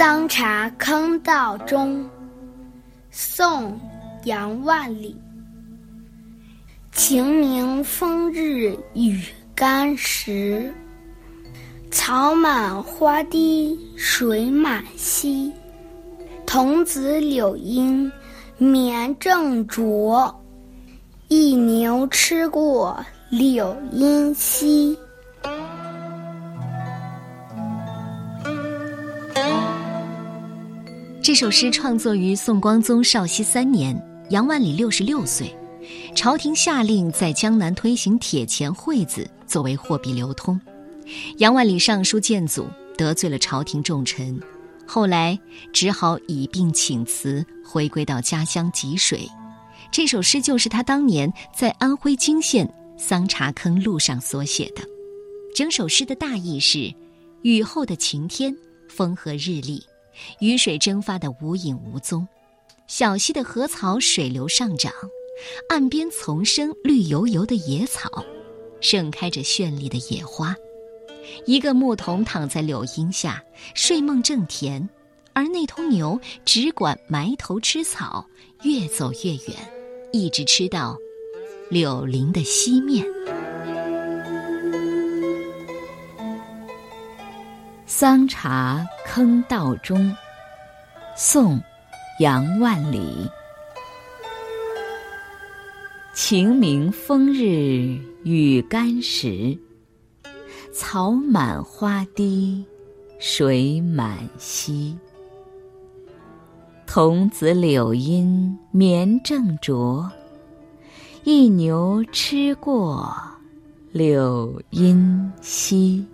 桑茶坑道中，宋·杨万里。晴明风日雨干时，草满花堤水满溪。童子柳阴眠正着，一牛吃过柳阴稀。这首诗创作于宋光宗绍熙三年，杨万里六十六岁，朝廷下令在江南推行铁钱会子作为货币流通。杨万里上书谏阻，得罪了朝廷重臣，后来只好以病请辞，回归到家乡吉水。这首诗就是他当年在安徽泾县桑茶坑路上所写的。整首诗的大意是：雨后的晴天，风和日丽。雨水蒸发的无影无踪，小溪的河草水流上涨，岸边丛生绿油油的野草，盛开着绚丽的野花。一个牧童躺在柳荫下，睡梦正甜，而那头牛只管埋头吃草，越走越远，一直吃到柳林的西面。桑茶坑道中，宋·杨万里。晴明风日雨干时，草满花堤水满溪。童子柳阴眠正着，一牛吃过柳阴稀。